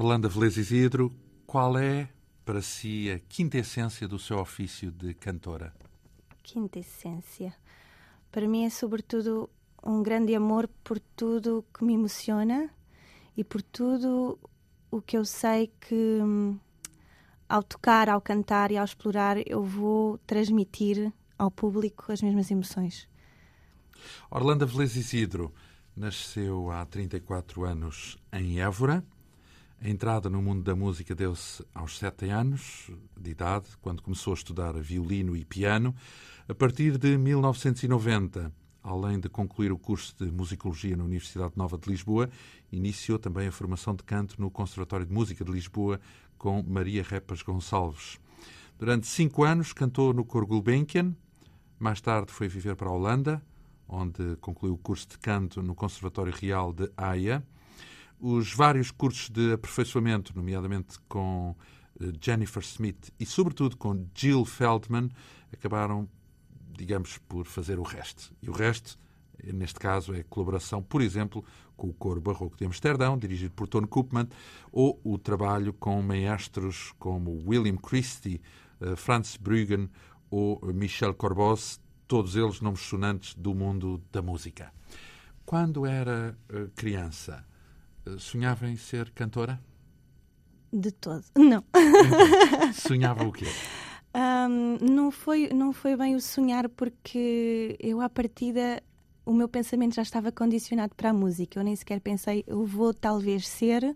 Orlando Velez Isidro. Qual é, para si, a quinta essência do seu ofício de cantora? Quinta essência. Para mim é, sobretudo, um grande amor por tudo que me emociona e por tudo o que eu sei que, hum, ao tocar, ao cantar e ao explorar, eu vou transmitir ao público as mesmas emoções. Orlando Velez Isidro nasceu há 34 anos em Évora. A entrada no mundo da música deu-se aos sete anos de idade, quando começou a estudar violino e piano. A partir de 1990, além de concluir o curso de musicologia na Universidade Nova de Lisboa, iniciou também a formação de canto no Conservatório de Música de Lisboa com Maria Repas Gonçalves. Durante cinco anos cantou no Coro Gulbenkian, mais tarde foi viver para a Holanda, onde concluiu o curso de canto no Conservatório Real de Haia. Os vários cursos de aperfeiçoamento, nomeadamente com eh, Jennifer Smith e, sobretudo, com Jill Feldman, acabaram, digamos, por fazer o resto. E o resto, eh, neste caso, é colaboração, por exemplo, com o Coro Barroco de Amsterdão, dirigido por Tony Koopman, ou o trabalho com maestros como William Christie, eh, Franz Bruggen ou Michel Corbos, todos eles nomes sonantes do mundo da música. Quando era criança, sonhava em ser cantora? De todo. Não. Sonhava o quê? Um, não, foi, não foi bem o sonhar, porque eu, à partida, o meu pensamento já estava condicionado para a música. Eu nem sequer pensei, eu vou talvez ser,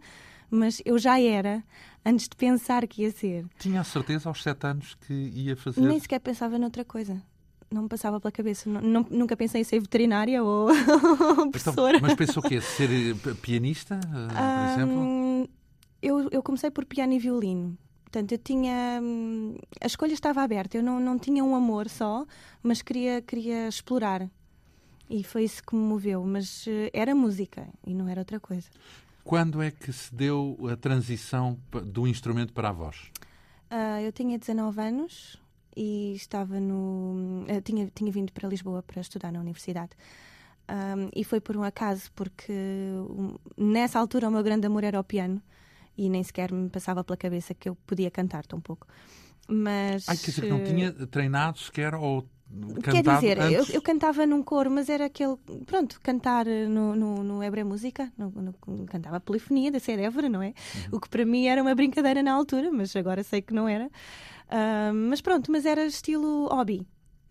mas eu já era, antes de pensar que ia ser. Tinha a certeza aos sete anos que ia fazer? Nem sequer pensava noutra coisa não me passava pela cabeça. Não, nunca pensei em ser veterinária ou professora. Então, mas pensou o quê? Ser eh, pianista, uh, por exemplo? Eu, eu comecei por piano e violino. Portanto, eu tinha. Hum, a escolha estava aberta. Eu não, não tinha um amor só, mas queria, queria explorar. E foi isso que me moveu. Mas uh, era música e não era outra coisa. Quando é que se deu a transição do instrumento para a voz? Uh, eu tinha 19 anos, e estava no. Eh, tinha, tinha vindo para Lisboa para estudar na universidade. Um, e foi por um acaso, porque um, nessa altura o meu grande amor era o piano e nem sequer me passava pela cabeça que eu podia cantar tão pouco. Mas. Ai, quer dizer que não tinha treinado sequer ou. Quer dizer, eu, eu, cantava num coro, mas era aquele. Pronto, cantar no, no, no Hebra Música, no, no, cantava a polifonia da Ser Évora, não é? Uhum. O que para mim era uma brincadeira na altura, mas agora sei que não era. Uh, mas pronto, mas era estilo hobby. Uhum.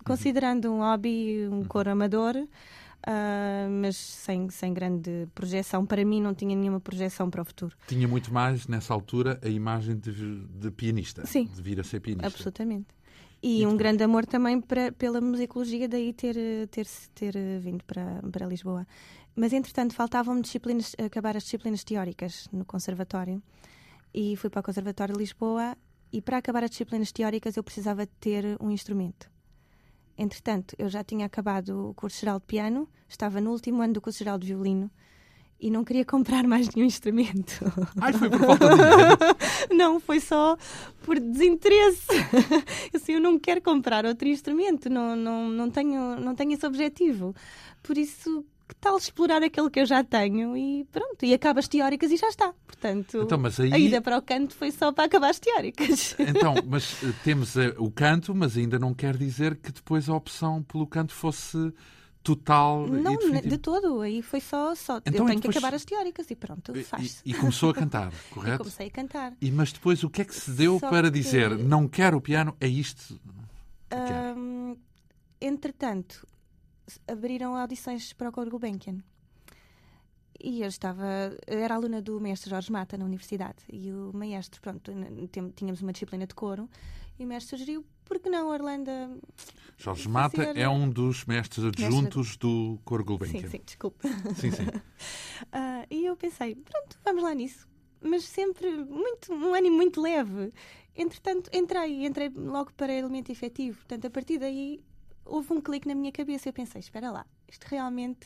Considerando um hobby, um uhum. coro amador, uh, mas sem, sem grande projeção. Para mim, não tinha nenhuma projeção para o futuro. Tinha muito mais, nessa altura, a imagem de, de pianista. Sim. De vir a ser pianista. Absolutamente. E, um grande amor também para, pela musicologia, daí ter, ter, ter vindo para, para Lisboa. Mas, entretanto, faltavam-me disciplinas, acabar as disciplinas teóricas no Conservatório. E fui para o Conservatório de Lisboa e para acabar as disciplinas teóricas eu precisava ter um instrumento. Entretanto, eu já tinha acabado o curso geral de piano, estava no último ano do curso geral de violino e não queria comprar mais nenhum instrumento. Ai, foi por falta de dinheiro? não, foi só por desinteresse. Assim, eu não quero comprar outro instrumento, não, não, não, tenho, não tenho esse objetivo. Por isso, que tal explorar aquele que eu já tenho? E pronto, e acaba as teóricas e já está. Portanto, então, mas aí... a ida para o canto foi só para acabar as teóricas. Então, mas eh, temos uh, o canto, mas ainda não quer dizer que depois a opção pelo canto fosse total não de todo. Aí foi só só então, eu tenho depois... que acabar as teóricas e pronto faz e, e começou a cantar correto? comecei a cantar. E mas depois o que é que se deu só para que... dizer não quero o piano é isto hum, entretanto abriram audições para o Coro Gulbenkian. E eu estava, era aluna do mestre Jorge Mata na universidade e o maestro, pronto, tínhamos uma disciplina de coro e o mestre sugeriu, por que não Orlando? Jorge Mata é um dos mestres adjuntos mestre... do Coro Gulbenkian. Sim, sim, desculpe. Sim, sim. uh, e eu pensei, pronto, vamos lá nisso. Mas sempre muito, um ânimo muito leve. Entretanto, entrei, entrei logo para elemento efetivo. Portanto, a partir daí houve um clique na minha cabeça. Eu pensei: espera lá, isto realmente,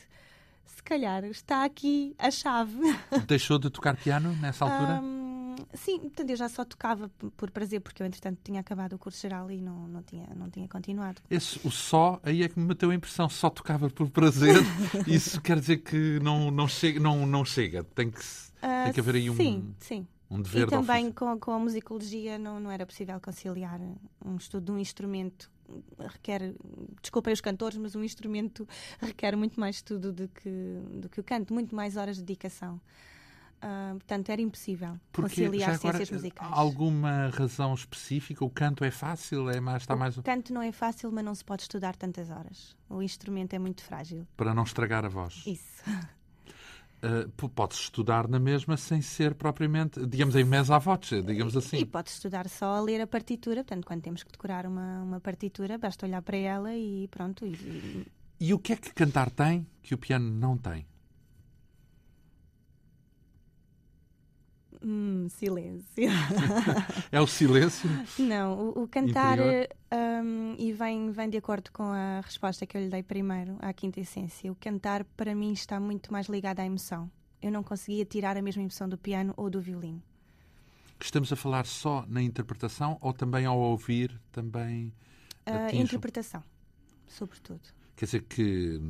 se calhar, está aqui a chave. Deixou de tocar piano nessa altura? Um, sim, portanto, eu já só tocava por prazer, porque eu, entretanto, tinha acabado o curso geral e não, não, tinha, não tinha continuado. Esse, o só, aí é que me meteu a impressão: só tocava por prazer. Isso quer dizer que não, não, chega, não, não chega, tem que Ah, Tem que haver aí um, Sim, sim. um dever E de também ofício. com, com a musicologia não, não era possível conciliar um estudo de um instrumento requer, desculpem os cantores, mas um instrumento requer muito mais estudo do que, do que o canto, muito mais horas de dedicação. Ah, portanto, era impossível Porque conciliar agora, ciências musicais. alguma razão específica? O canto é fácil? É mais, está mais O canto não é fácil, mas não se pode estudar tantas horas. O instrumento é muito frágil. para não estragar a voz. Isso. Uh, p- Pode-se estudar na mesma sem ser propriamente, digamos, em mesa voce, digamos E assim. pode estudar só a ler a partitura. Portanto, quando temos que decorar uma, uma partitura, basta olhar para ela e pronto. E, e- E o que é que cantar tem que o piano não tem? Hum, silêncio. É o silêncio? Não, o, o cantar hum, e vem, vem de acordo com a resposta que eu lhe dei primeiro à quinta essência. O cantar para mim está muito mais ligado à emoção. Eu não conseguia tirar a mesma emoção do piano ou do violino. Estamos a falar só na interpretação ou também ao ouvir também A atinge? interpretação, sobretudo. Quer dizer que,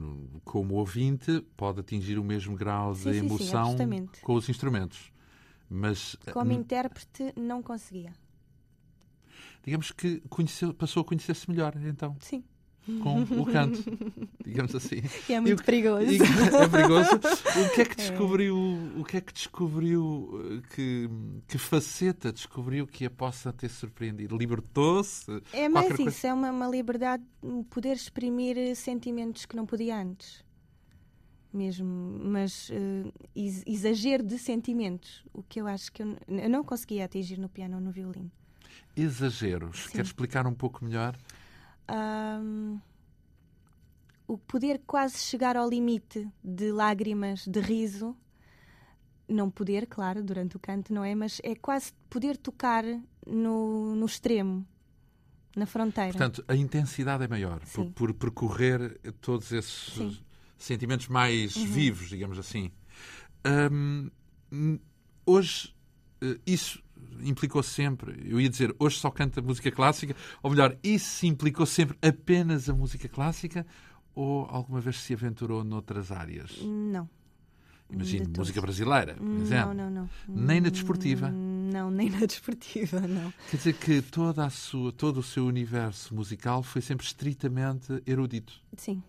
como ouvinte, pode atingir o mesmo grau Sim, de sim, sim, emoção absolutamente. com os instrumentos. Mas, Como hum, intérprete, não conseguia. digamos que conheceu- passou a conhecer-se melhor, então, Sim. com o canto, digamos assim. E é E muito o- perigoso. E- é perigoso. O que é que descobriu? O que é que descobriu? eh, Que, que faceta descobriu que a possa ter surpreendido? Libertou-se? É mais isso, é uma, uma liberdade, poder exprimir sentimentos que não podia antes. Mesmo, mas ex- exagero de sentimentos, o que eu acho que eu, eu não conseguia atingir no piano ou no violino. Exageros. Sim. Quer explicar um pouco melhor? Ahm, o poder quase chegar ao limite de lágrimas, de riso, não poder, claro, durante o canto, não é? Mas é quase poder tocar no, no extremo, na fronteira. Portanto, a intensidade é maior por, por percorrer todos esses Sim. Uhum. sentimentos mais vivos, digamos assim. Hum, hum, hoje, eh, isso implicou sempre, eu ia dizer, hoje só canta música clássica, ou melhor, isso implicou sempre apenas a música clássica ou alguma vez se aventurou noutras áreas? Não. Imagino, música brasileira, por exemplo. Não, não, não. Nem na desportiva? Não, nem na desportiva, não. Quer dizer que toda a sua, todo o seu universo musical foi sempre estritamente erudito. Sim.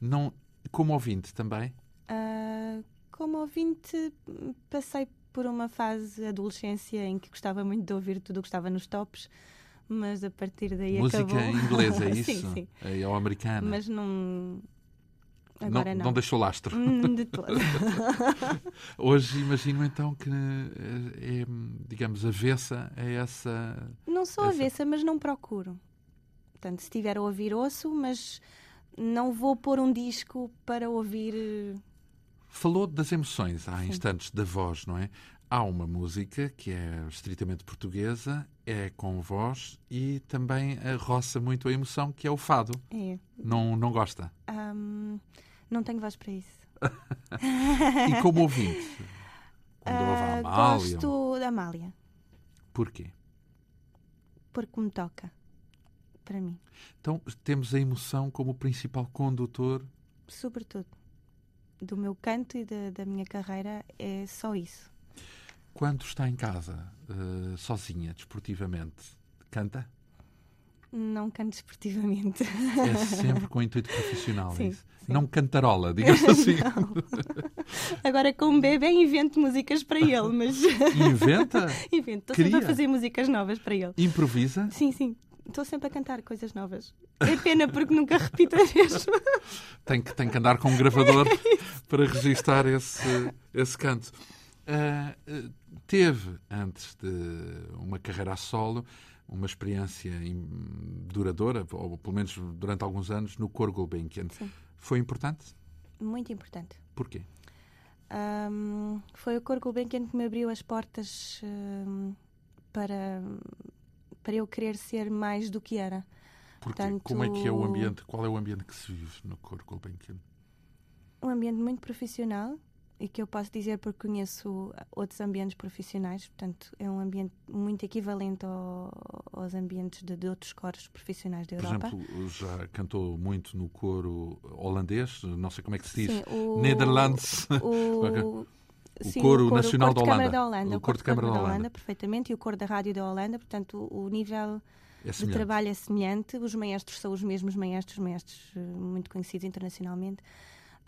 Não, como ouvinte também. Ah, como ouvinte, passei por uma fase de adolescência em que gostava muito de ouvir tudo o que estava nos tops, mas a partir daí Música acabou. inglesa, é isso? sim, sim. É, ou americana. Mas não. não, Agora não. não deixou lastro. Hum, De todo. Hoje imagino então que é, é, digamos, avessa a essa. Não sou Essa- avessa, mas não procuro. Portanto, se estiver a ouvir, ouço, mas não vou pôr um disco para ouvir. eh, Falou das emoções há Sim. instantes da voz, não é? Há uma música que é estritamente portuguesa, é com voz e também roça muito a emoção, que é o fado. É. Não, não gosta. Ahm, não tenho voz para isso. E como ouvinte? Quando ouve a Ah, Amália? gosto da Amália, Porquê? porque me toca. Para mim. Então temos a emoção como o principal condutor. Sobretudo. Do meu canto e da, da minha carreira é só isso. Quando está em casa, eh, sozinha, desportivamente, canta? Não canto esportivamente. É sempre com intuito profissional, Sim, isso? sim. Não cantarola, digamos assim. Agora, com um bebê, invento músicas para ele, mas Inventa, invento. Estou sempre a fazer músicas novas para ele. improvisa. Sim, sim. Estou sempre a cantar coisas novas. É pena porque nunca repito a mesma. Tem que, tem que andar com um gravador para registar esse, esse canto. Ah, teve, antes de uma carreira a solo, uma experiência duradoura, ou pelo menos durante alguns anos, no coro Gulbenkian. Sim. Foi importante? Muito importante. Porquê? Ahm, foi o Cor Gulbenkian que me abriu as portas ahm, para, para eu querer ser mais do que era. Portanto- Como é que é o ambiente? Qual é o ambiente que se vive no coro Gulbenkian? Um ambiente muito profissional e que eu posso dizer porque conheço outros ambientes profissionais, portanto, é um ambiente muito equivalente ao- aos ambientes de, de outros coros profissionais da Por Europa. exemplo, já cantou muito no coro holandês, não sei como é que se diz. Sim, o, Netherlands. o Sim, coro, o coro nacional da Holanda. da Holanda. O coro de Câmara da Holanda. perfeitamente, e o coro da Rádio da Holanda. Portanto, o, o nível É de trabalho é semelhante. Os maestros são os mesmos maestros, maestros eh, muito conhecidos internacionalmente.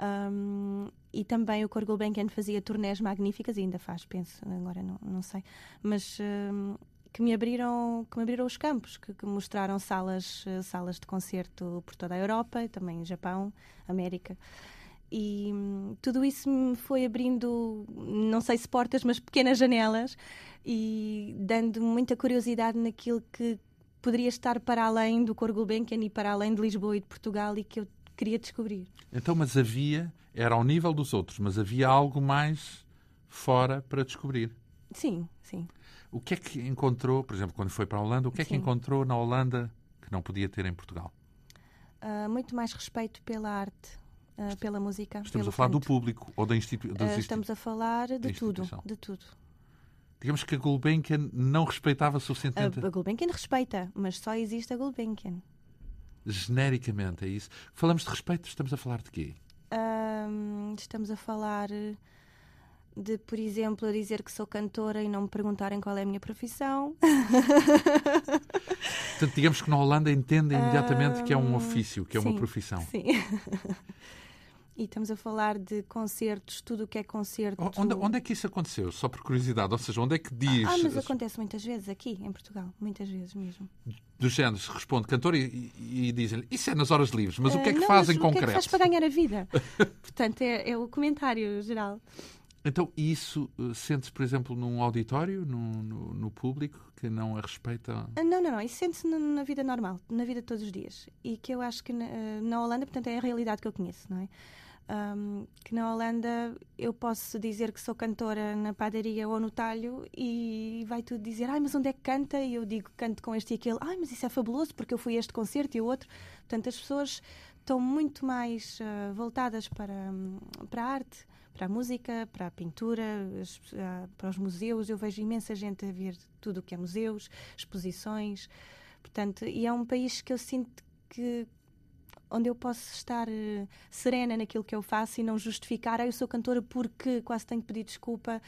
Um, e também o Coro Gulbenkian fazia turnés magníficas, e ainda faz, penso, agora não, não sei, mas um, que me abriram que me abriram os campos, que, que mostraram salas, eh, salas de concerto por toda a Europa, também Japão, América. E hum, tudo isso me foi abrindo, não sei se portas, mas pequenas janelas e dando muita curiosidade naquilo que poderia estar para além do Coro Gulbenkian e para além de Lisboa e de Portugal e que eu queria descobrir. Então, mas havia, era ao nível dos outros, mas havia algo mais fora para descobrir. Sim, sim. O que é que encontrou, por exemplo, quando foi para a Holanda, o que é que Sim. encontrou na Holanda que não podia ter em Portugal? Ah, muito mais respeito pela arte, ah, pela música. Estamos a falar do canto. público ou da institu das Ah, instituições. estamos a falar de tudo, instituição. de tudo. Digamos que a Gulbenkian não respeitava A, suficientemente, a Gulbenkian respeita, mas só existe a Gulbenkian. genericamente, é isso. Falamos de respeito, estamos a falar de quê? Estamos a falar de, por exemplo, a dizer que sou cantora e não me perguntarem qual é a minha profissão. Portanto, digamos que na Holanda entendem imediatamente que é um ofício, que é uma sim, profissão. Sim. e estamos a falar de concertos, tudo o que é concerto. Onde, onde é que isso aconteceu? Só por curiosidade. Ou seja, onde é que diz Ah, mas acontece muitas vezes aqui, em Portugal. Muitas vezes mesmo. dos géneros, responde cantor e, e- dizem-lhe isso é nas horas livres, mas o que é Ah, que não, faz em mas O concreto? que é que faz para ganhar a vida? Portanto, é, é o comentário geral. Então, isso eh, sentes, por exemplo, num auditório, num- no, no público, que não a respeita? Ah, Não, não, não. Isso sente-se na, na vida normal, na vida de todos os dias. E que eu acho que na, eh, na Holanda, portanto, é a realidade que eu conheço, não é? Ahm, que na Holanda eu posso dizer que sou cantora na padaria ou no talho e vai tudo dizer, ai, mas onde é que canta? E eu digo, canto com este e aquele, ai, mas isso é fabuloso porque eu fui a este concerto e o outro. Portanto, as pessoas estão muito mais ah, voltadas para, hum, para a arte, para a música, para a pintura, as- ah, para os museus. Eu vejo imensa gente a ver tudo o que é museus, exposições. Portanto, e é um país que eu sinto que onde eu posso estar eh, serena naquilo que eu faço e não justificar, ah, eu sou cantora porque quase tenho que pedir desculpa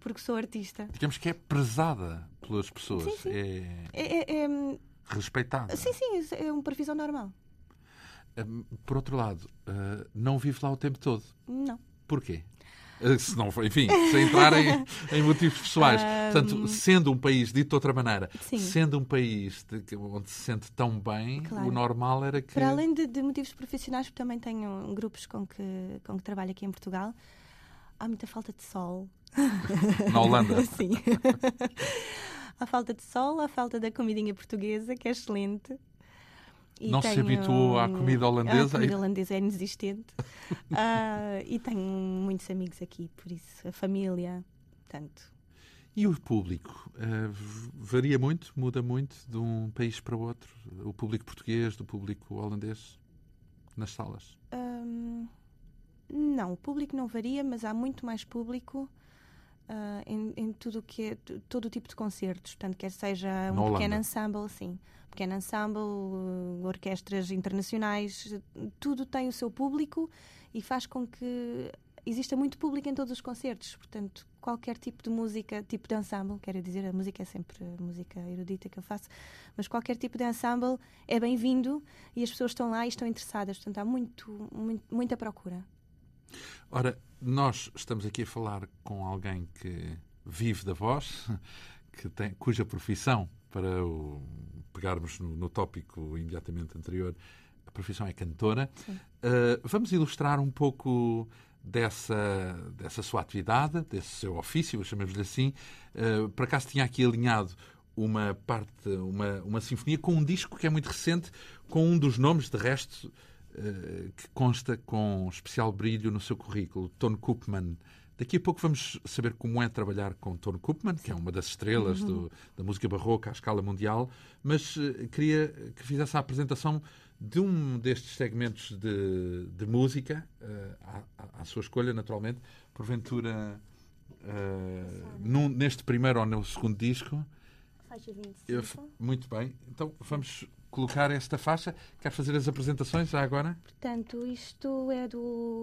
porque sou artista. Digamos que é prezada pelas pessoas, Sim, sim. é É, é- é, hum, respeitada. sim, sim, é uma profissão normal. Hum, Por outro lado, eh, não vive lá o tempo todo. Não. Porquê? Eh, Se não, enfim, sem entrar em, em motivos pessoais. Portanto, sendo um país, dito de outra maneira, Sim. sendo um país de onde se sente tão bem, Claro. o normal era que. Para além de, de motivos profissionais, porque também tenho grupos com que, com que trabalho aqui em Portugal, há muita falta de sol. Na Holanda. Sim. há falta de sol, há falta da comidinha portuguesa, que é excelente. E Não se tenho- habituou à comida holandesa? A comida holandesa é inexistente. Ah, e tenho muitos amigos aqui, por isso, a família. Portanto, E o público? V- varia muito, muda muito de um país para o outro? O público português, do público holandês, nas salas? Hum, não, o público não varia, mas há muito mais público ah, em, em tudo que é todo o tipo de concertos. Portanto, quer seja Na um pequeno Holanda. ensemble, sim, pequeno ensemble, uh, orquestras internacionais, tudo tem o seu público e faz com que exista muito público em todos os concertos. Portanto, qualquer tipo de música, tipo de ensemble, quero dizer, a música é sempre a música erudita que eu faço, mas qualquer tipo de ensemble é bem-vindo e as pessoas estão lá e estão interessadas. Portanto, há muito, muito- muita procura. Ora, nós estamos aqui a falar com alguém que vive da voz, que tem, cuja profissão, para o, pegarmos no, no tópico imediatamente anterior, a profissão é cantora. Uh, vamos ilustrar um pouco dessa, dessa sua atividade, desse seu ofício, chamemos-lhe assim. Uh, por acaso tinha aqui alinhado uma parte, uma, uma sinfonia com um disco que é muito recente, com um dos nomes, de resto, que consta com especial brilho no seu currículo, Tone Koopman. Daqui a pouco vamos saber como é trabalhar com Tone Koopman, que é uma das estrelas do- da música barroca à escala mundial, mas eh, queria que fizesse a apresentação de um destes segmentos de, de música, eh, à, à- sua escolha, naturalmente, porventura eh, num- neste primeiro ou no segundo disco. faixa 25. Eu, muito bem. Então vamos colocar esta faixa. Quer fazer as apresentações já agora? Portanto, isto é do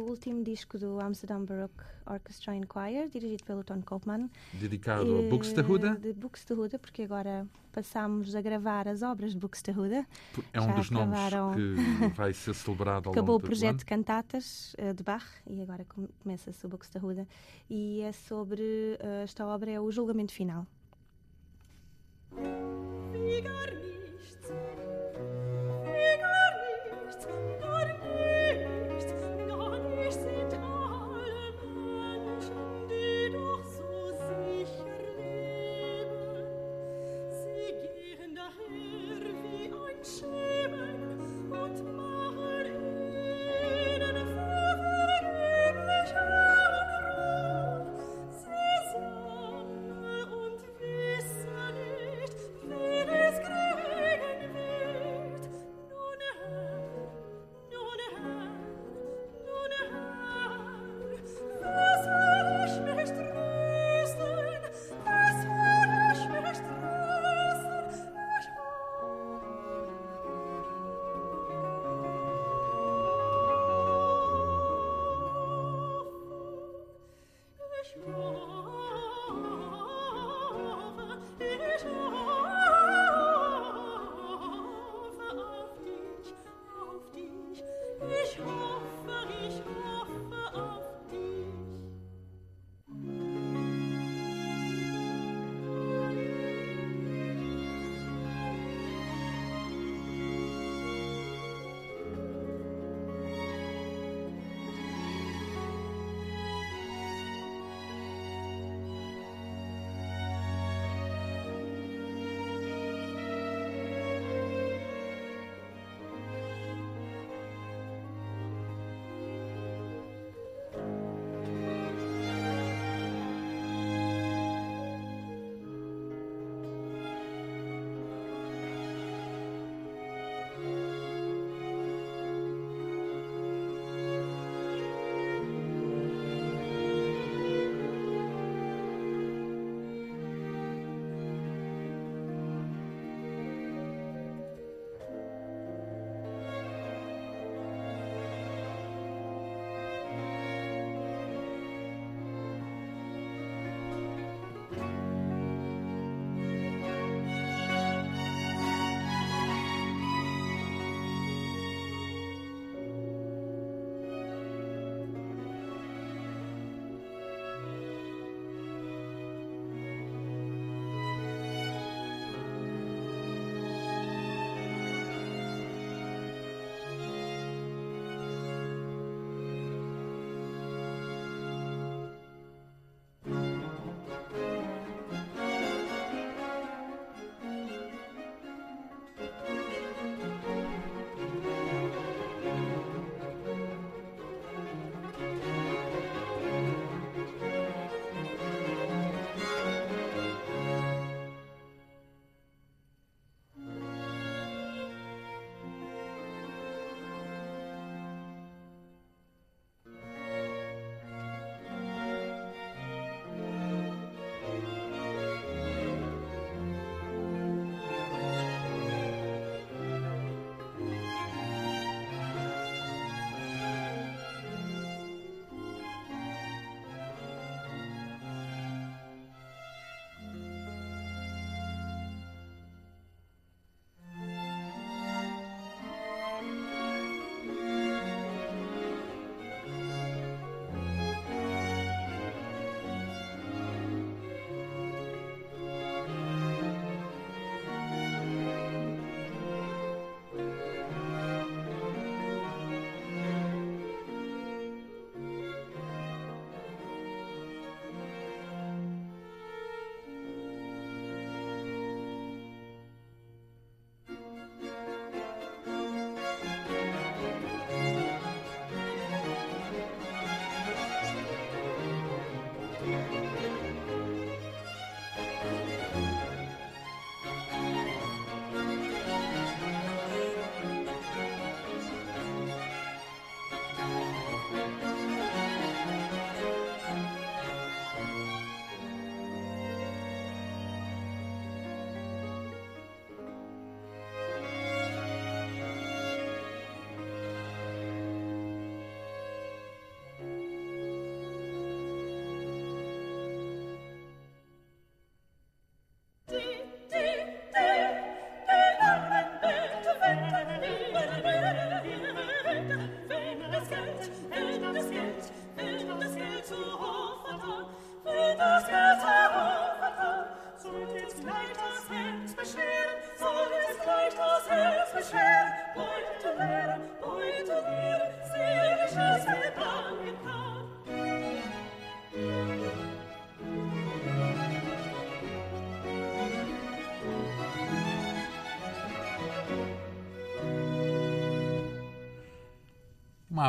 último disco do Amsterdam Baroque Orchestra and Choir, dirigido pelo Ton Koopman. Dedicado a Buxtehude? De Buxtehude, porque agora passamos a gravar as obras de Buxtehude. É um Já dos acabaram... nomes que vai ser celebrado ao Acabou longo o projeto de cantatas uh, de Bach e agora começa-se o Buxtehude. E é sobre, uh, esta obra é o julgamento final.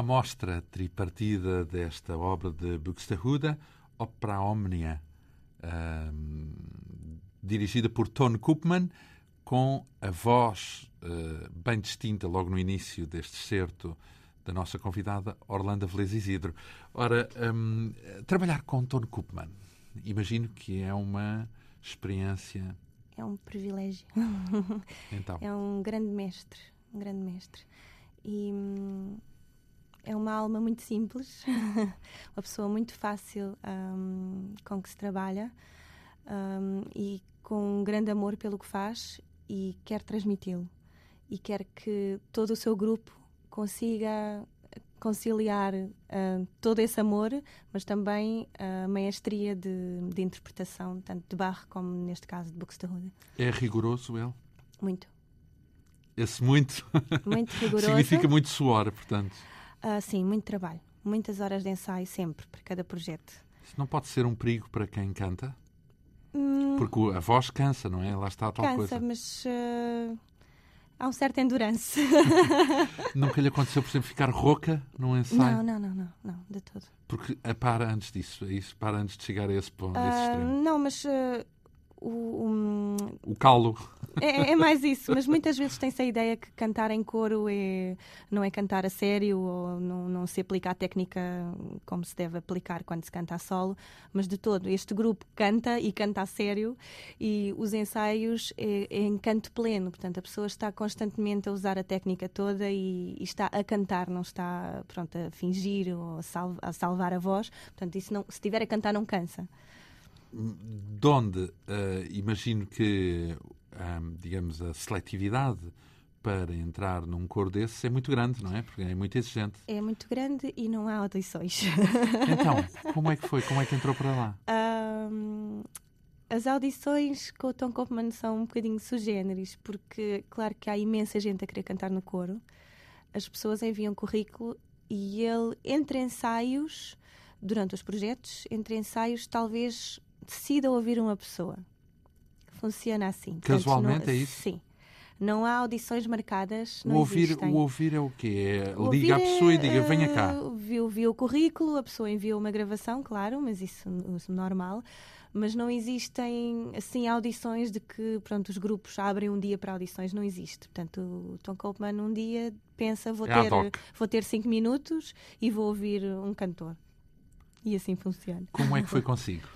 Uma amostra tripartida desta obra de Buxtehude, Opera Omnia, um, dirigida por Tone Koopman, com a voz uh, bem distinta logo no início deste certo da nossa convidada Orlando Velez Isidro. Ora, um, trabalhar com Tone Koopman, imagino que é uma experiência. É um privilégio. Então. É um grande mestre, um grande mestre. E hum, é uma alma muito simples, uma pessoa muito fácil um, com que se trabalha um, e com um grande amor pelo que faz e quer transmiti-lo. E quer que todo o seu grupo consiga conciliar uh, todo esse amor, mas também a maestria de, de, interpretação, tanto de Barre como, neste caso, de Buxtehude. É rigoroso ele? Muito. Esse muito? Muito rigoroso. Significa muito suor, portanto. Uh, sim, muito trabalho. Muitas horas de ensaio sempre, para cada projeto. Isso não pode ser um perigo para quem canta? Hum, Porque a voz cansa, não é? Lá está a tal cansa, coisa. mas uh, há um certo endurance. Nunca lhe aconteceu, por exemplo, ficar rouca num ensaio? Não, não, não, não, não, de todo. Porque a para antes disso, é isso? Para antes de chegar a esse ponto, a esse Uh, não, mas uh, o, um, O calo. É, é mais isso, mas muitas vezes tem-se a ideia que cantar em coro é, não é cantar a sério ou não, não se aplica a técnica como se deve aplicar quando se canta a solo, mas de todo, este grupo canta e canta a sério e os ensaios é, é em canto pleno, portanto a pessoa está constantemente a usar a técnica toda e, e está a cantar, não está pronto, a fingir ou a, a salvar a voz, portanto isso não, se estiver a cantar não cansa. De onde eh, imagino que, digamos, a seletividade para entrar num coro desses é muito grande, não é? Porque é muito exigente. É muito grande e não há audições. Então, como é que foi? Como é que entrou para lá? Ahm, as audições com o Tom Kopman são um bocadinho sugêneres, porque, claro que há imensa gente a querer cantar no coro. As pessoas enviam currículo e ele, entre ensaios, durante os projetos, entre ensaios, talvez decida ouvir uma pessoa. Funciona assim. Portanto, Casualmente não- é isso? Sim. Não há audições marcadas. O ouvir, existem. o ouvir é o quê? É, O liga à ouvir pessoa e é, diga, venha cá. eh, Viu, viu o currículo, a pessoa enviou uma gravação, claro, mas isso é normal. Mas não existem assim audições de que pronto, os grupos abrem um dia para audições, não existe. Portanto, o Tom Copeman um dia pensa, vou É ter, vou ter cinco minutos e vou ouvir um cantor. E assim funciona. Como é que foi consigo?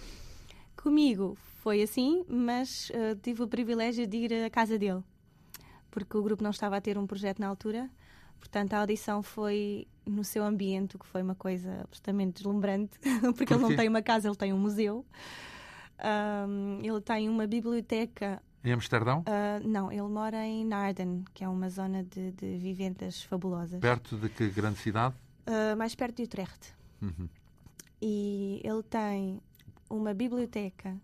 Comigo foi assim, mas eh, tive o privilégio de ir à casa dele, porque o grupo não estava a ter um projeto na altura. Portanto, a audição foi no seu ambiente, o que foi uma coisa absolutamente deslumbrante, porque ele não tem uma casa, ele tem um museu. Ahm, ele tem uma biblioteca. Em Amsterdão? ah, não, ele mora em Naarden, que é uma zona de, de vivendas fabulosas, Perto de que grande cidade? Ah, mais perto de Utrecht. Uhum. e ele tem uma biblioteca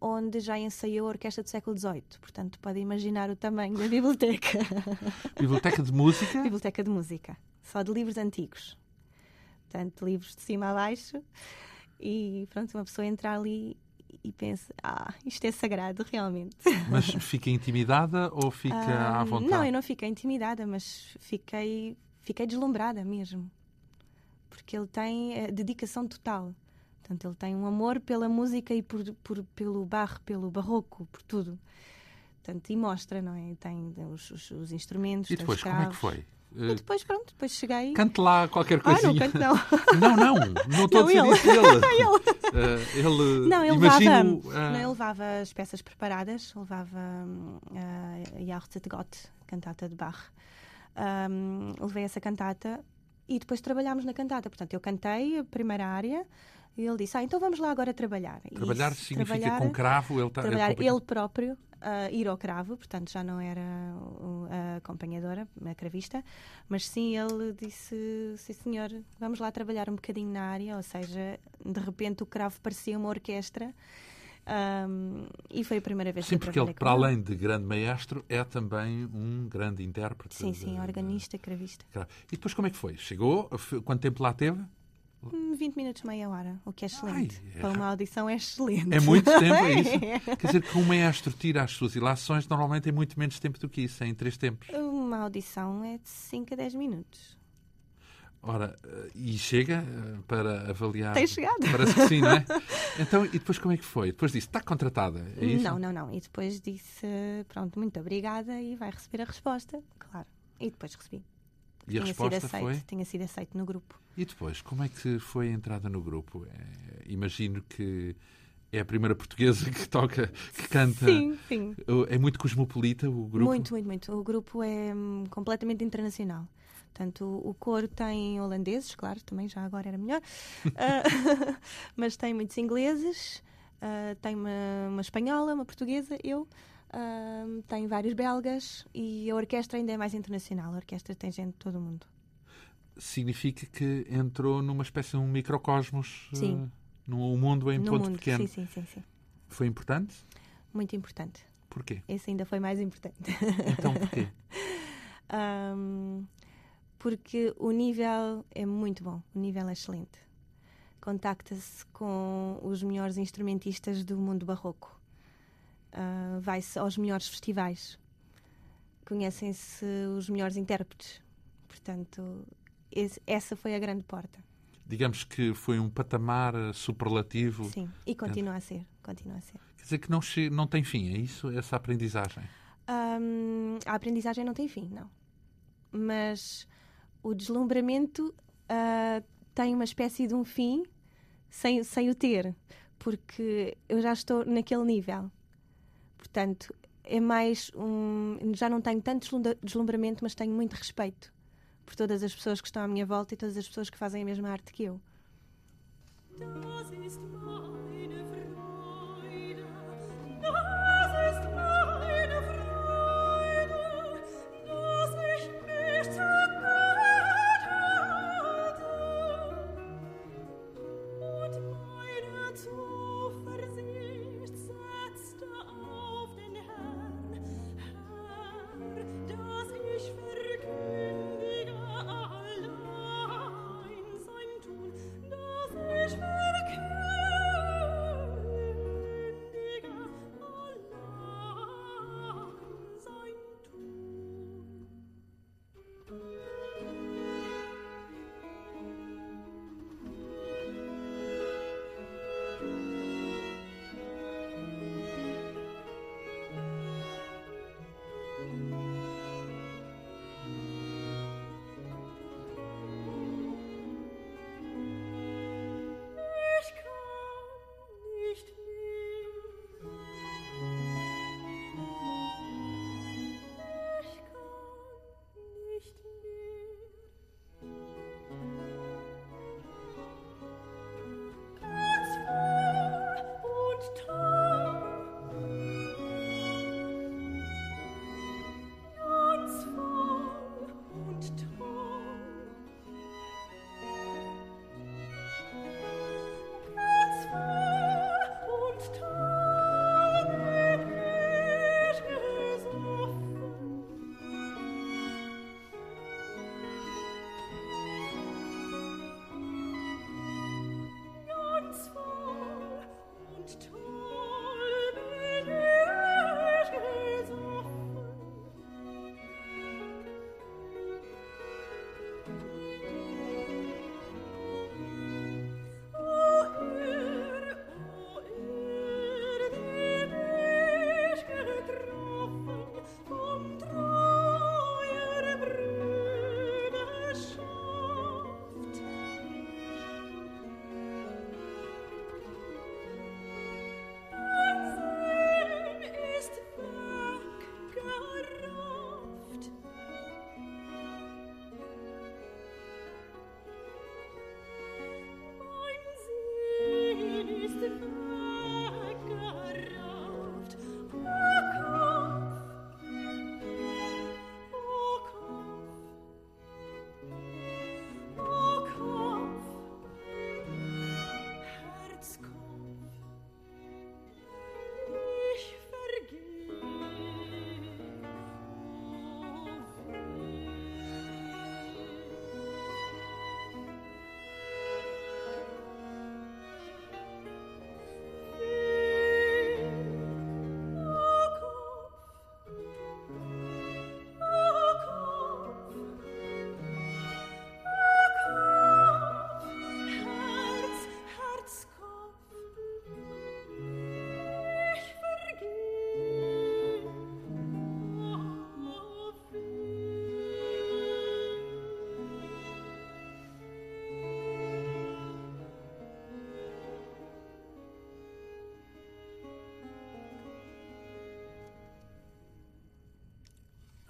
onde já ensaiou a orquestra do século XVIII. Portanto, pode imaginar o tamanho da biblioteca. Biblioteca de música? biblioteca de música. Só de livros antigos. Portanto, livros de cima a baixo. E pronto, uma pessoa entra ali e pensa: ah, isto é sagrado, realmente. Mas fica intimidada ou fica à Ah, vontade? Não, eu não fiquei intimidada, mas fiquei, fiquei deslumbrada mesmo. Porque ele tem eh, dedicação total. Portanto, ele tem um amor pela música e por, por- pelo barro, pelo barroco, por tudo. Portanto, e mostra, não é? Tem os, os- os instrumentos, E depois, como é que foi? E Eh, depois, pronto, depois cheguei. Cante lá qualquer Ah, não coisinha. canto, não. Não, não, não estou a dizer ele. isso dele. Eh, ele, Não, ele imagino, levava, ah, não, ele levava as peças preparadas, levava hum, a Jahrhundert Gott, cantata de Bach. Hum, levei essa cantata e depois trabalhámos na cantata. Portanto, eu cantei a primeira área e ele disse: Ah, então vamos lá agora trabalhar. Trabalhar isso, significa trabalhar- com cravo, ele está trabalhar ele- ele próprio, ah, ir ao cravo, portanto já não era o- a acompanhadora, a cravista, mas sim ele disse: Sim, senhor, vamos lá trabalhar um bocadinho na área, ou seja, de repente o cravo parecia uma orquestra. ahm, e foi a primeira vez Sim, que eu porque ele, para com além de grande maestro, é também um grande intérprete. Sim, sim, organista, cravista. E depois como é que foi? Chegou? Quanto tempo lá teve? Hum, 20 minutos, meia hora, o que é excelente. Ai, é Para uma audição é excelente. É muito tempo, é isso? Quer dizer que um maestro tira as suas ilações normalmente em muito menos tempo do que isso, em três tempos. Uma audição é de 5 a 10 minutos. Ora, e chega eh, para avaliar. Tem chegado. Parece que sim, não é? Então, e depois como é que foi? Depois disse, está contratada, é isso? Não, não, não. E depois disse, pronto, muito obrigada e vai receber a resposta, claro. E depois recebi. E a tinha resposta sido aceito, foi? Tinha sido aceito no grupo. E depois, como é que foi a entrada no grupo? É, imagino que é a primeira portuguesa que toca, que canta. Sim, sim. É muito cosmopolita o grupo? Muito, muito, muito. O grupo é hum, completamente internacional. Portanto, o, o coro tem holandeses, claro, também já agora era melhor, uh, mas tem muitos ingleses, uh, tem uma, uma, espanhola, uma portuguesa, eu, uh, tem vários belgas e a orquestra ainda é mais internacional. A orquestra tem gente de todo o mundo. Significa que entrou numa espécie de um microcosmos Sim. num mundo em no ponto mundo. pequeno. Sim, sim, sim, sim. Foi importante? Muito importante. Porquê? Esse ainda foi mais importante. Então porquê? um, porque o nível é muito bom, o nível é excelente. Contacta-se com os melhores instrumentistas do mundo barroco. Uh, Vai-se aos melhores festivais. Conhecem-se os melhores intérpretes. Portanto, esse, essa foi a grande porta. Digamos que foi um patamar superlativo. Sim, e continua a ser. Continua a ser. Quer dizer que não, não tem fim, é isso? Essa aprendizagem? Um, a aprendizagem não tem fim, não. Mas o deslumbramento uh, tem uma espécie de um fim sem, sem o ter, porque eu já estou naquele nível. Portanto, é mais um. Já não tenho tanto deslumbramento, mas tenho muito respeito por todas as pessoas que estão à minha volta e todas as pessoas que fazem a mesma arte que eu.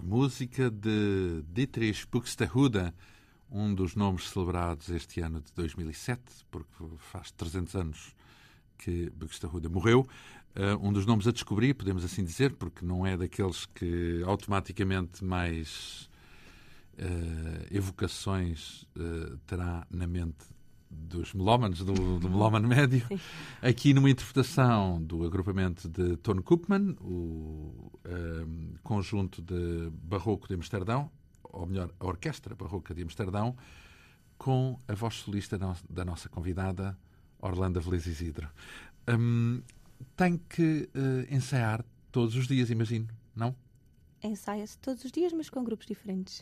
Música de Dietrich Buxtehude, um dos nomes celebrados este ano de 2007, porque faz 300 anos que Buxtehude morreu. Uh, um dos nomes a descobrir, podemos assim dizer, porque não é daqueles que automaticamente mais uh, evocações uh, terá na mente dos melómanos, do, do melómano médio, Sim. aqui numa interpretação do agrupamento de Tone Koopman, o um, conjunto de barroco de Amsterdão, ou melhor, a Orquestra Barroca de Amsterdão, com a voz solista da nossa convidada, Orlando Feliz Isidro. Um, tem que uh, ensaiar todos os dias, imagino, não? Ensaia-se todos os dias, mas com grupos diferentes.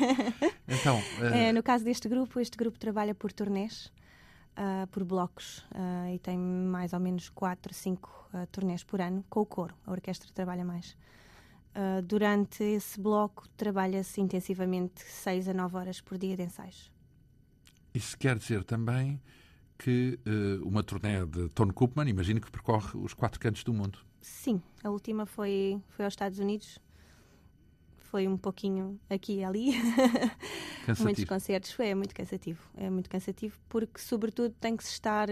então, uh... no caso deste grupo, este grupo trabalha por turnês, uh, por blocos, uh, e tem mais ou menos 4, 5 turnês por ano, com o coro. A orquestra trabalha mais. durante esse bloco, trabalha-se intensivamente 6 a 9 horas por dia de ensaios. Isso quer dizer também que uma turnê de Tony Koopman, imagino que percorre os quatro cantos do mundo. Sim, a última foi, foi aos Estados Unidos, foi um pouquinho aqui e ali. Cansativo. Muitos concertos. Foi, é muito cansativo. É muito cansativo porque, sobretudo, tem que se estar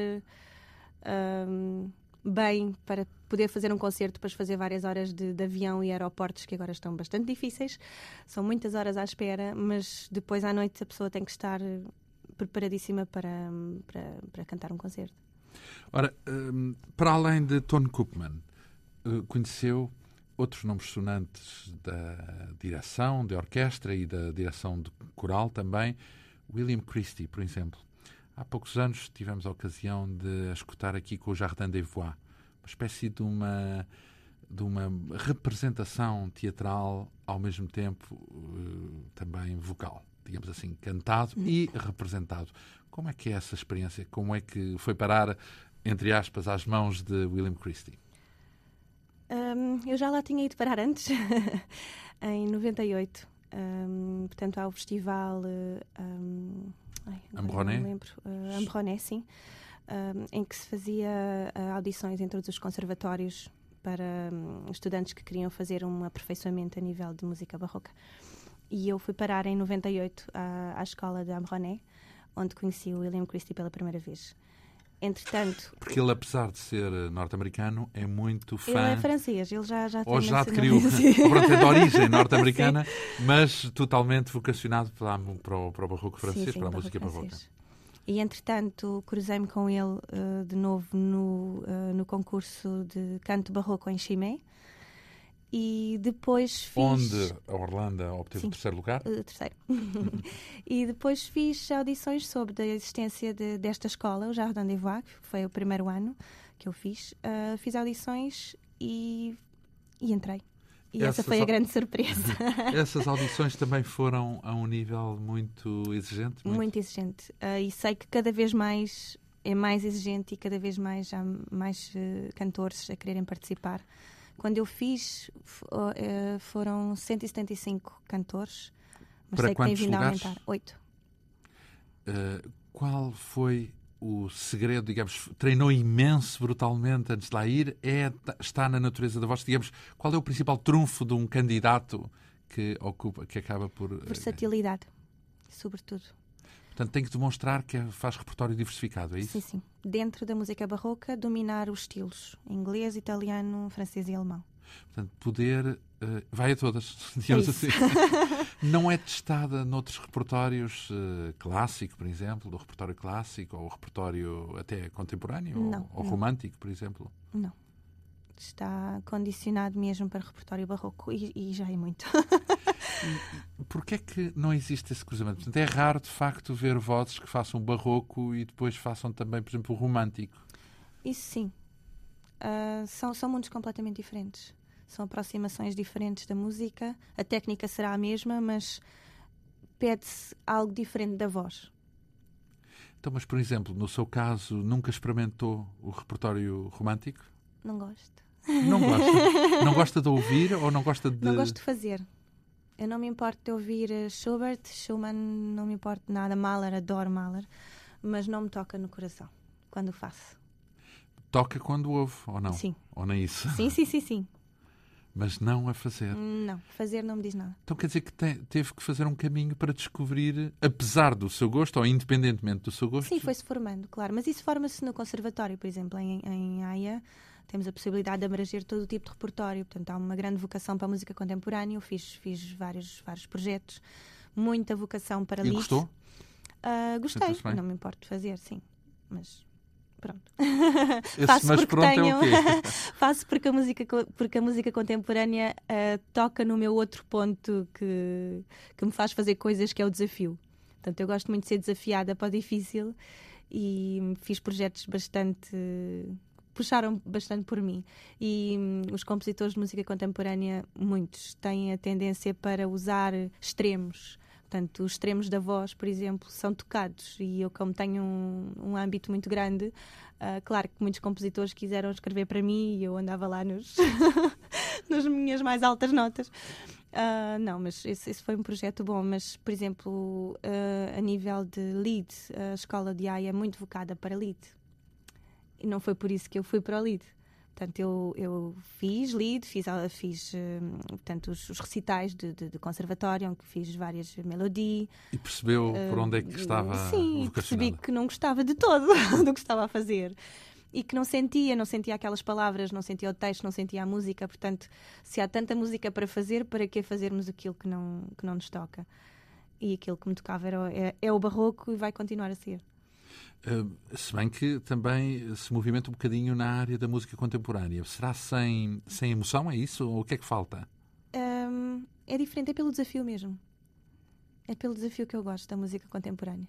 um, bem para poder fazer um concerto, depois fazer várias horas de, de, avião e aeroportos que agora estão bastante difíceis. São muitas horas à espera, mas depois à noite a pessoa tem que estar preparadíssima para, para, para cantar um concerto. Ora, um, para além de Tony Koopman, uh, conheceu outros nomes sonantes da direção de orquestra e da direção de coral também. William Christie, por exemplo. Há poucos anos tivemos a ocasião de escutar aqui com o Jardin des Voix, uma espécie de uma de uma representação teatral ao mesmo tempo uh, também vocal, digamos assim, cantado e representado. Como é que é essa experiência? Como é que foi parar entre aspas às mãos de William Christie? Um, eu já lá tinha ido parar antes, em 98. Um, portanto, ao festival um, Ambroné? Uh, Ambroné, sim. Um, em que se fazia uh, audições em todos os conservatórios para um, estudantes que queriam fazer um aperfeiçoamento a nível de música barroca. E eu fui parar em 98 à, à escola de Ambroné, onde conheci o William Christie pela primeira vez. Entretanto. Porque ele, apesar de ser norte-americano, é muito fã. Ele é francês, ele já, já Ou já adquiriu. pronto, é de origem norte-americana, mas totalmente vocacionado para, para, o, para o barroco francês, sim, sim, para a música barroca. E entretanto, cruzei-me com ele uh, de novo no, uh, no concurso de canto barroco em Chimay e depois fiz. Onde a Orlando obteve o terceiro lugar? Uh, terceiro. e depois fiz audições sobre a existência de, desta escola, o Jardin des Voix, que foi o primeiro ano que eu fiz. Uh, fiz audições e, e entrei. E Essas essa foi a grande surpresa. Essas audições também foram a um nível muito exigente? Muito, muito exigente. Uh, e sei que cada vez mais é mais exigente e cada vez mais há mais uh, cantores a quererem participar. Quando eu fiz, eh, foram 175 cantores, mas Para sei que tem vindo lugares? a aumentar. Oito. Uh, qual foi o segredo, digamos, treinou imenso brutalmente antes de lá ir, é, está na natureza da voz, digamos, qual é o principal trunfo de um candidato que ocupa, que acaba por... Eh, Versatilidade, sobretudo. Portanto, tem que demonstrar que faz repertório diversificado, é isso? Sim, sim. Dentro da música barroca, dominar os estilos inglês, italiano, francês e alemão. Portanto, poder. Uh, vai a todas, digamos é assim. Não é testada noutros repertórios uh, clássico, por exemplo, do repertório clássico, ou repertório até contemporâneo, não, ou, ou não. romântico, por exemplo? Não está condicionado mesmo para repertório barroco e, e já é muito. Porquê é que não existe esse cruzamento? Portanto, é raro, de facto, ver vozes que façam barroco e depois façam também, por exemplo, o romântico. Isso sim. Uh, são, são mundos completamente diferentes. São aproximações diferentes da música. A técnica será a mesma, mas pede-se algo diferente da voz. Então, mas, por exemplo, no seu caso, nunca experimentou o repertório romântico? Não gosto. Não gosta? não gosta de ouvir ou não gosta de. Não gosto de fazer. Eu não me importo de ouvir eh, Schubert, Schumann, não me importo nada. Mahler, adoro Mahler, mas não me toca no coração quando faço. Toca quando ouve, ou não? Sim. Ou nem isso? Sim, sim, sim, sim. mas não a fazer. Não, fazer não me diz nada. Então quer dizer que te, teve que fazer um caminho para descobrir, apesar do seu gosto, ou independentemente do seu gosto? Sim, foi-se formando, claro. Mas isso forma-se no conservatório, por exemplo, em, em Haia. Temos a possibilidade de abranger todo o tipo de repertório. Portanto, há uma grande vocação para a música contemporânea. Eu fiz, fiz vários, vários projetos. Muita vocação para E gostou? Uh, gostei. Não me importo de fazer, sim. Mas pronto. Esse Faço mas porque pronto tenho- é o quê? Faço porque a música, porque a música contemporânea ah, toca no meu outro ponto que, que me faz fazer coisas, que é o desafio. Portanto, eu gosto muito de ser desafiada para o difícil e fiz projetos bastante. Puxaram bastante por mim. E hum, os compositores de música contemporânea, muitos, têm a tendência para usar extremos. Portanto, os extremos da voz, por exemplo, são tocados. E eu, como tenho um, um âmbito muito grande, ah, claro que muitos compositores quiseram escrever para mim e eu andava lá nos, nas minhas mais altas notas. Ah, não, mas esse, esse foi um projeto bom. Mas, por exemplo, ah, a nível de lead, a escola de AI é muito vocada para lead. E não foi por isso que eu fui para o lead. Portanto, eu, eu fiz lead, fiz, fiz hum, portanto, os, os recitais de, de, de conservatório, que fiz várias melodias. E percebeu por onde é que estava Sim, percebi que não gostava de todo do que estava a fazer. E que não sentia, não sentia aquelas palavras, não sentia o texto, não sentia a música. Portanto, se há tanta música para fazer, para que fazermos aquilo que não, que não nos toca? E aquilo que me tocava era, é, é o barroco e vai continuar a ser. Uh, se bem que também se movimenta um bocadinho na área da música contemporânea. Será sem, sem emoção, é isso? Ou o que é que falta? Hum, é diferente, é pelo desafio mesmo. É pelo desafio que eu gosto da música contemporânea.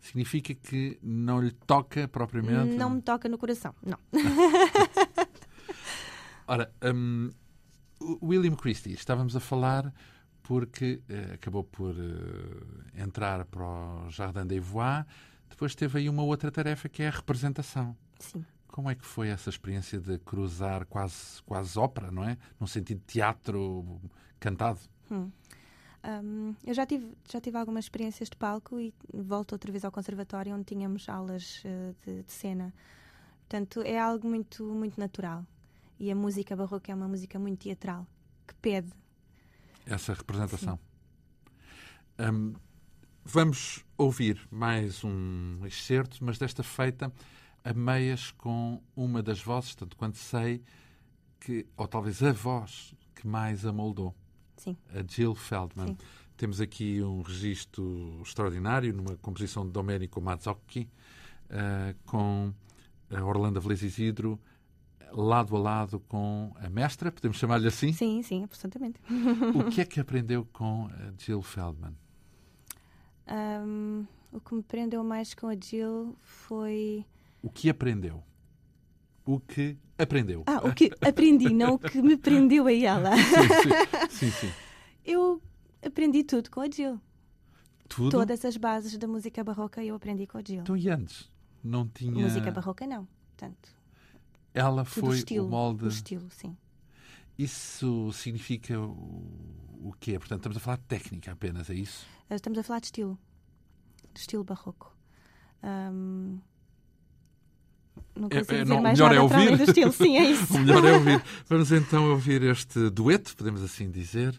Significa que não lhe toca propriamente? Não me toca no coração, não. Ora, o William Christie, estávamos a falar porque eh, acabou por eh, entrar para o Jardin des Voix, depois teve aí uma outra tarefa que é a representação. Sim. Como é que foi essa experiência de cruzar quase, quase ópera, não é? Num sentido de teatro cantado. Hum, eu já tive, já tive algumas experiências de palco e volto outra vez ao conservatório onde tínhamos aulas eh, de, de cena. Portanto, é algo muito, muito natural. E a música barroca é uma música muito teatral, que pede. essa representação. Hum, vamos ouvir mais um excerto, mas desta feita a meias com uma das vozes, tanto quanto sei, que, ou talvez a voz que mais a moldou, Sim. a Jill Feldman. Sim. Temos aqui um registro extraordinário numa composição de Domenico Mazzocchi eh, com a Orlando Velez Isidro lado a lado com a mestra, podemos chamar-lhe assim? Sim, sim, absolutamente. O que é que aprendeu com a Jill Feldman? Hum, o que me prendeu mais com a Jill foi. O que aprendeu? O que aprendeu? Ah, o que aprendi, não o que me prendeu a ela. sim, sim, sim, sim. Eu aprendi tudo com a Jill. Tudo? Todas as bases da música barroca eu aprendi com a Jill. Então, e antes? Não tinha... Música barroca não. Portanto, Ela tudo o foi estilo. o molde... O estilo, sim. Isso significa o, quê? Portanto, estamos a falar de técnica apenas, é isso? Uh, Estamos a falar de estilo. De estilo barroco. Ahm, não É- consigo é, dizer não, o mais melhor nada é ouvir. do estilo. Sim, é isso. O melhor é ouvir. Vamos então ouvir este dueto, podemos assim dizer,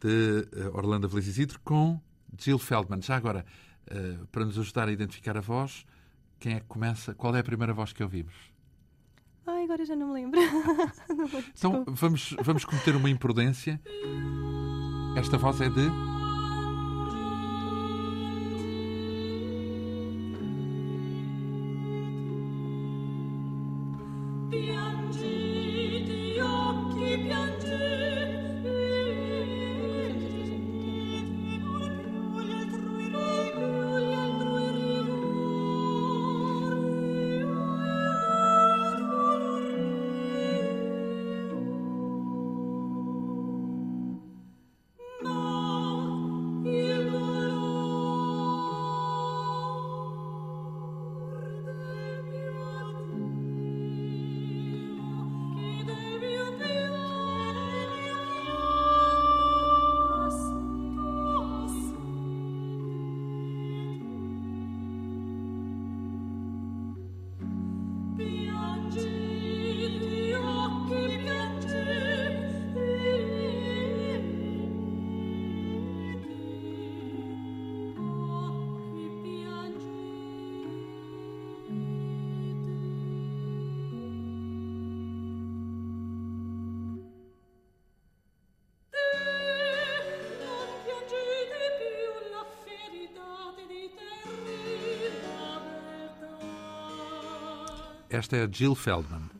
de eh, Orlando Velez Isidro com Jill Feldman. Já agora, eh, para nos ajudar a identificar a voz, quem é que começa? Qual é a primeira voz que ouvimos? Ai, agora já não me lembro. Não Então vamos, vamos cometer uma imprudência. Esta voz é de. Esta é a Jill Feldman.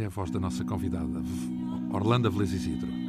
É a voz da nossa convidada, Orlando Velez Isidro.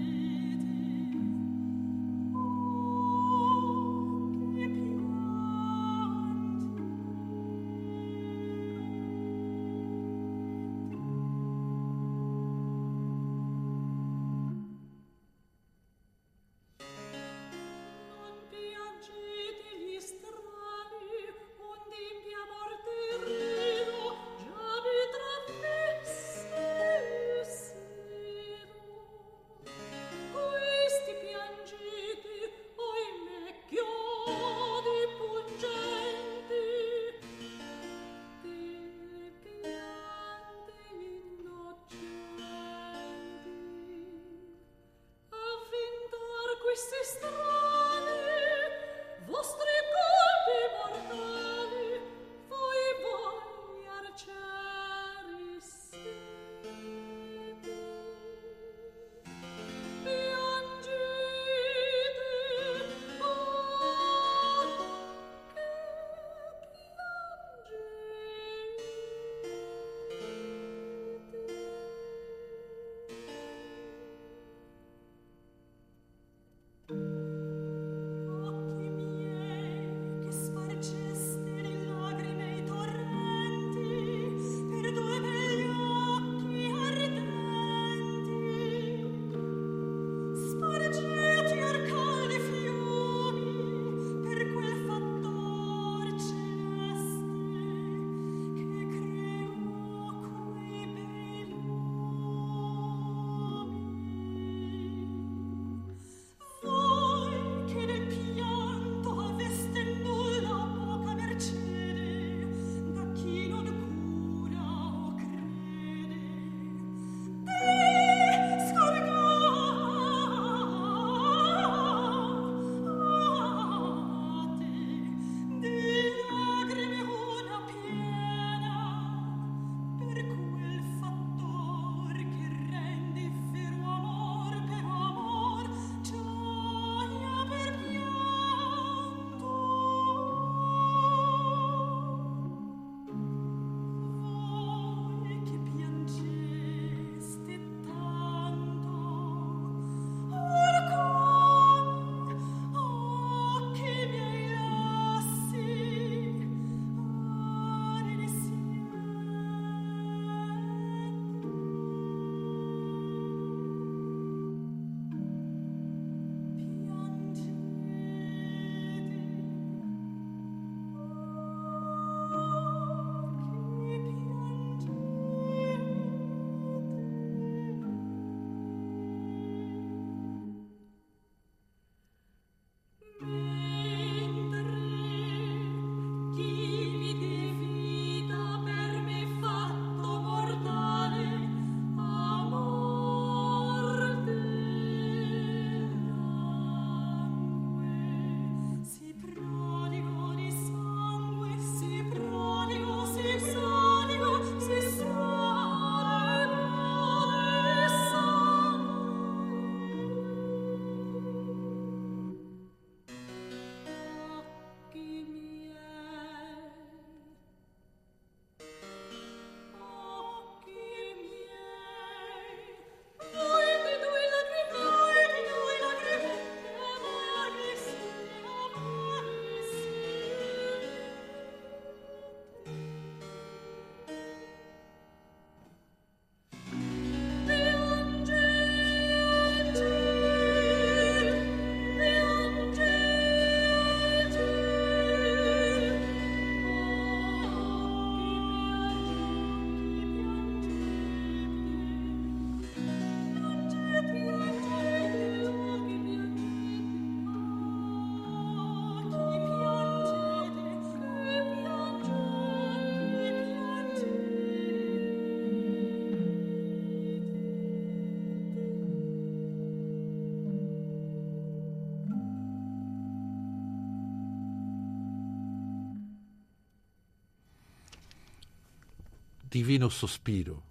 Divino Suspiro.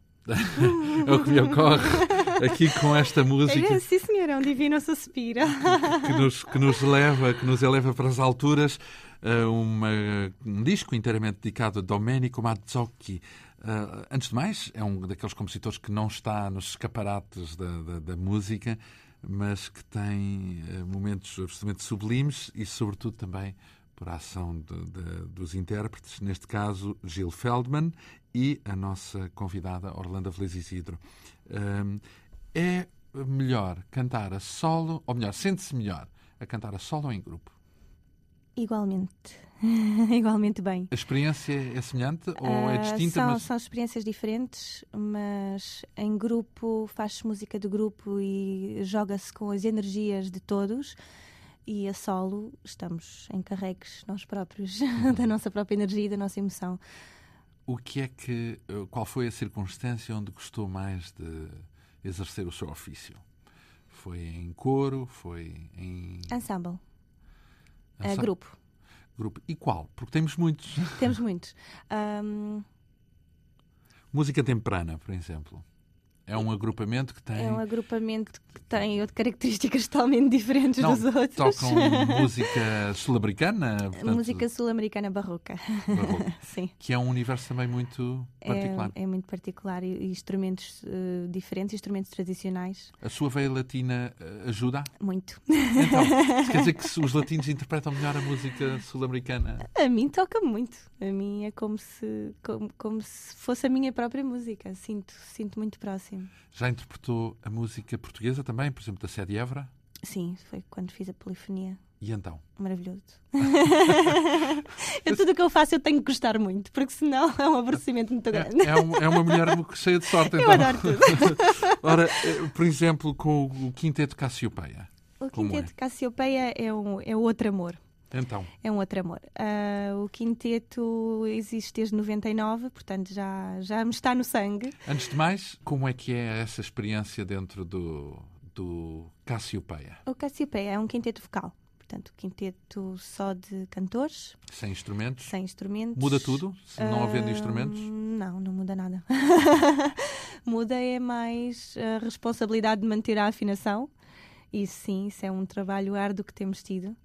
é o que me ocorre aqui com esta música É, sim, senhor, é um divino suspiro. que nos, que nos leva, que nos eleva para as alturas. eh, uma- um disco inteiramente dedicado a Domenico Mazzocchi. Eh, antes de mais, é um daqueles compositores que não está nos escaparates da, da- da música, mas que tem eh, momentos absolutamente sublimes e, sobretudo, também por a ação de- de- dos intérpretes, neste caso Gil Feldman e a nossa convidada Orlando Velez Isidro. Hum, é melhor cantar a solo, ou melhor, sente-se melhor a cantar a solo ou em grupo? Igualmente. Igualmente bem. A experiência é semelhante ou é Ah, distinta, são, mas são experiências diferentes, mas em grupo faz-se música de grupo e joga-se com as energias de todos. E a solo estamos encarregues nós próprios da nossa própria energia e da nossa emoção. o que é que, eh, qual foi a circunstância onde gostou mais de exercer o seu ofício? Foi em coro? Foi em Ensemble, é ensa- grupo. grupo? E qual? Porque temos muitos. Temos muitos. Ahm, Música temprana, por exemplo. É um agrupamento que tem. é um agrupamento que tem características totalmente diferentes Não, dos outros. Tocam música sul-americana, Música sul-americana barroca. barroca, Sim. que é um universo também muito particular. É, é muito particular e, instrumentos eh, diferentes, instrumentos tradicionais, A sua veia latina eh, ajuda? muito. Então, quer dizer que os latinos interpretam melhor a música sul-americana? A mim toca muito. A mim é como se, como, como se fosse a minha própria música. Sinto, sinto muito próximo. Já interpretou a música portuguesa também, por exemplo, da Sede Évora? Sim, foi quando fiz a polifonia. E então? Maravilhoso. eu, tudo o que eu faço eu tenho que gostar muito, porque senão é um aborrecimento muito grande. É, é um- é uma mulher cheia de sorte, Eu então. adoro tudo. Ora, eh, por exemplo, com o Quinteto Cassiopeia. O Quinteto é? Cassiopeia é um, é outro amor. Então, É um outro amor. Ah, o quinteto existe desde 99, portanto já, já me está no sangue. antes de mais, como é que é essa experiência dentro do, do Cassiopeia? O Cassiopeia é um quinteto vocal. Portanto, quinteto só de cantores, Sem instrumentos? sem instrumentos. Muda tudo, se não havendo Ah, instrumentos? Não, não muda nada. muda é mais a responsabilidade de manter a afinação. E sim, isso é um trabalho árduo que temos tido.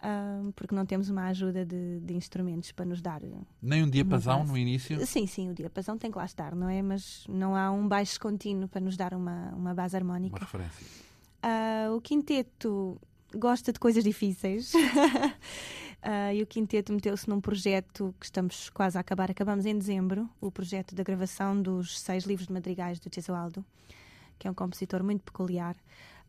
Ah, porque não temos uma ajuda de, de instrumentos para nos dar Nem um diapasão no início? Sim, sim, o diapasão tem que lá estar, não é? Mas não há um baixo contínuo para nos dar uma, uma base Uma harmónica. referência. Ah, o quinteto gosta de coisas difíceis. Ah, e o quinteto meteu-se num projeto que estamos quase a acabar. Acabamos em dezembro, o projeto da gravação dos seis livros de madrigais do Gesualdo, que é um compositor muito peculiar.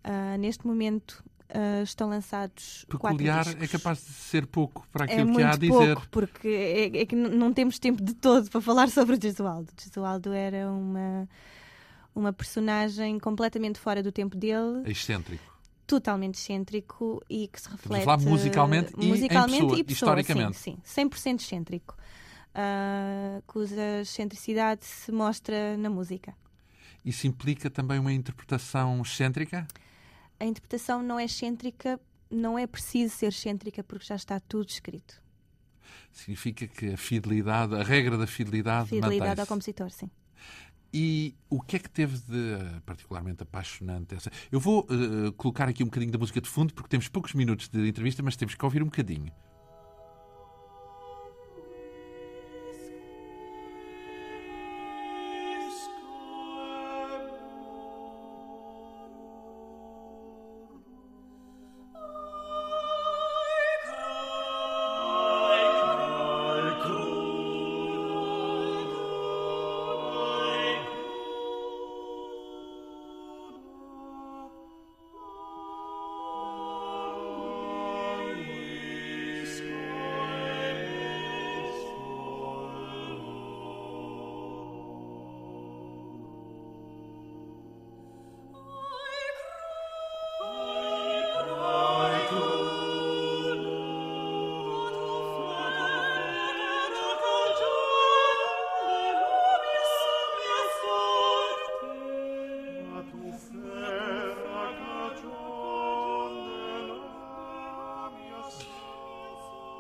Ah, neste momento ah, estão lançados Peculiar quatro é discos. capaz de ser pouco para É aquilo muito que há a dizer. pouco, porque é, é que não temos tempo de todo para falar sobre o Gesualdo. Gesualdo era uma, uma personagem completamente fora do tempo dele, Excêntrico. totalmente excêntrico e que se reflete... falar musicalmente e em musicalmente pessoa, e pessoa, historicamente. Sim, sim 100% excêntrico. Ah, cuja excentricidade se mostra na música. Isso implica também uma interpretação excêntrica? A interpretação não é excêntrica, não é preciso ser excêntrica porque já está tudo escrito. Significa que a fidelidade, a regra da fidelidade, Fidelidade ao compositor, sim. E o que é que teve de eh, particularmente apaixonante? Essa... Eu vou eh, colocar aqui um bocadinho da música de fundo, porque temos poucos minutos de entrevista, mas temos que ouvir um bocadinho.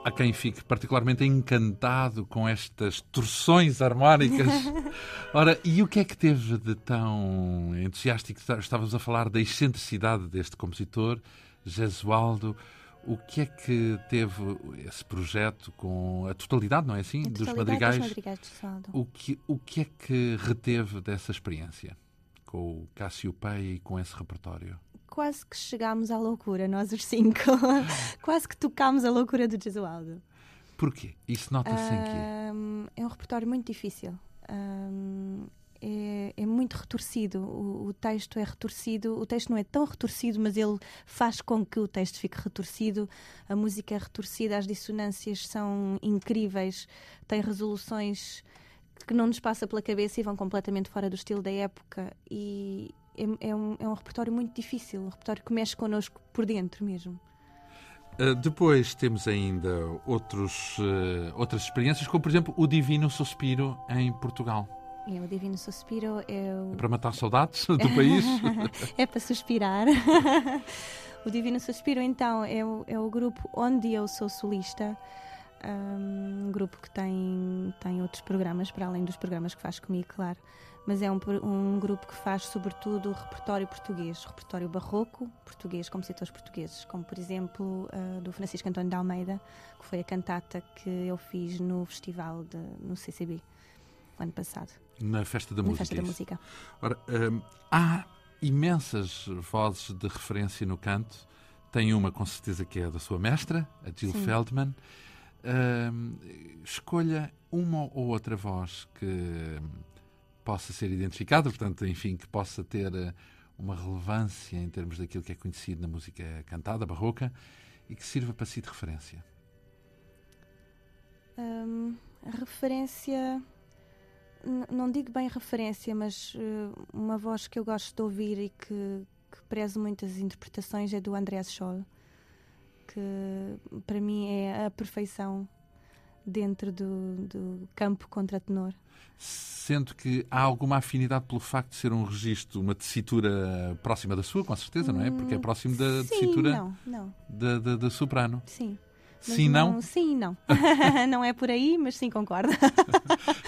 Há quem fique particularmente encantado com estas torções harmónicas. Ora, e o que é que teve de tão entusiástico? Estávamos a falar da excentricidade deste compositor, Gesualdo. O que é que teve esse projeto com a totalidade, não é assim? Dos madrigais? dos madrigais de. O que, o que é que reteve dessa experiência? Com o Cássio Pei e com esse repertório? Quase que chegámos à loucura, nós os cinco. Quase que tocámos a loucura do Gesualdo. Porquê? Isso nota-se em quê? É um repertório muito difícil. Ahm, é, é muito retorcido. O, o texto é retorcido. O texto não é tão retorcido, mas ele faz com que o texto fique retorcido. A música é retorcida, as dissonâncias são incríveis, tem resoluções que não nos passa pela cabeça e vão completamente fora do estilo da época. E é, é um, é um repertório muito difícil, um repertório que mexe connosco por dentro mesmo. Uh, depois temos ainda outros, uh, outras experiências, como por exemplo o Divino Suspiro em Portugal. É, o Divino Suspiro é o, Para matar saudades do país. é para suspirar. o Divino Suspiro, então, é o, é o grupo onde eu sou solista. Um grupo que tem, tem outros programas, para além dos programas que faz comigo, claro. Mas é um, um grupo que faz, sobretudo, repertório português, repertório barroco português, compositores portugueses, como, por exemplo, ah, do Francisco António de Almeida, que foi a cantata que eu fiz no festival de, no CCB, ano passado, na Festa da na Música. Festa da. Música. Ora, hum, há imensas vozes de referência no canto. Tem uma, com certeza, que é da sua mestra, a Jill Sim. Feldman. Hum, escolha uma ou outra voz que possa ser identificada, portanto, enfim, que possa ter eh, uma relevância em termos daquilo que é conhecido na música cantada, barroca, e que sirva para si de referência. A referência. Não digo bem referência, mas eh, uma voz que eu gosto de ouvir e que, que prezo muitas interpretações é do Andreas Scholl, que para mim é a perfeição dentro do, do campo contra tenor. Sendo que há alguma afinidade pelo facto de ser um registro, uma tessitura próxima da sua, com certeza, não é? Porque é próximo da Hum, Sim, tessitura não, não, da, da, da soprano. sim. Mas Sim, não? Sim, não. não é por aí, mas sim, concordo.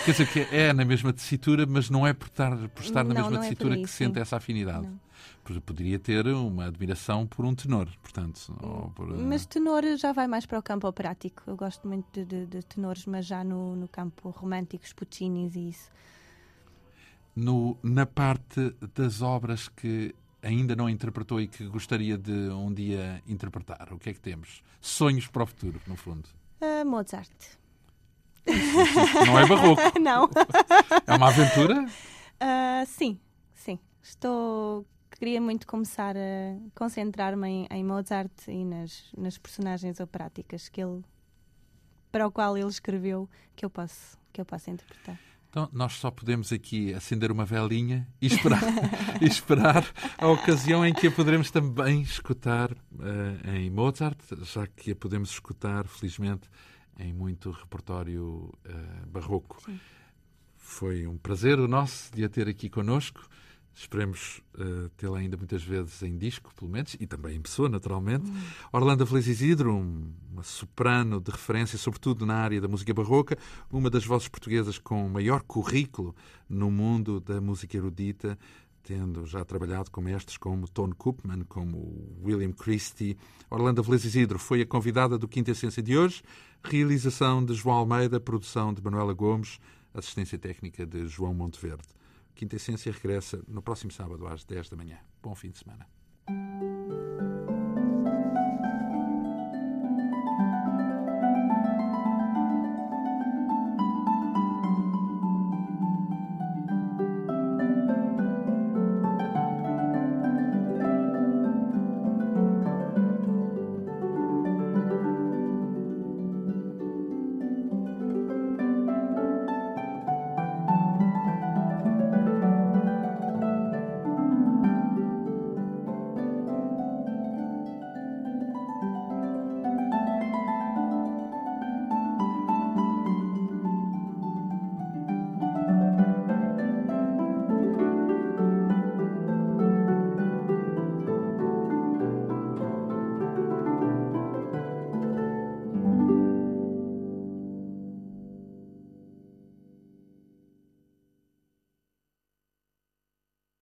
Quer dizer que é na mesma tessitura, mas não é por estar, por estar na Não, mesma não é tessitura aí, que sim. sente essa afinidade. Não. Poderia ter uma admiração por um tenor, portanto. por, uh, Mas tenor já vai mais para o campo operático. Eu gosto muito de, de- de tenores, mas já no, no campo românticos, Puccinis e isso. no, na parte das obras que ainda não interpretou e que gostaria de um dia interpretar, o que é que temos? Sonhos para o futuro, no fundo. Ah, Mozart. Não é barroco, Não. é uma aventura. Ah, sim, sim. Estou. Queria muito começar a concentrar-me em, em Mozart e nas, nas personagens operáticas que ele, para o qual ele escreveu, que eu posso, que eu posso interpretar. Então, nós só podemos aqui acender uma velinha e esperar, e esperar a ocasião em que a poderemos também escutar eh, em Mozart, já que a podemos escutar, felizmente, em muito repertório eh, barroco. Sim. Foi um prazer o nosso de a ter aqui connosco. Esperemos eh, tê-la ainda muitas vezes em disco, pelo menos, e também em pessoa, naturalmente. Orlando Feliz Isidro, um- uma soprano de referência, sobretudo na área da música barroca, uma das vozes portuguesas com maior currículo no mundo da música erudita, tendo já trabalhado com mestres como Tone Koopman, como William Christie. Orlando Feliz Isidro foi a convidada do Quinta Essência de hoje, realização de João Almeida, produção de Manuela Gomes, assistência técnica de João Monteverde. Quinta Essência regressa no próximo sábado às 10 da manhã. Bom fim de semana.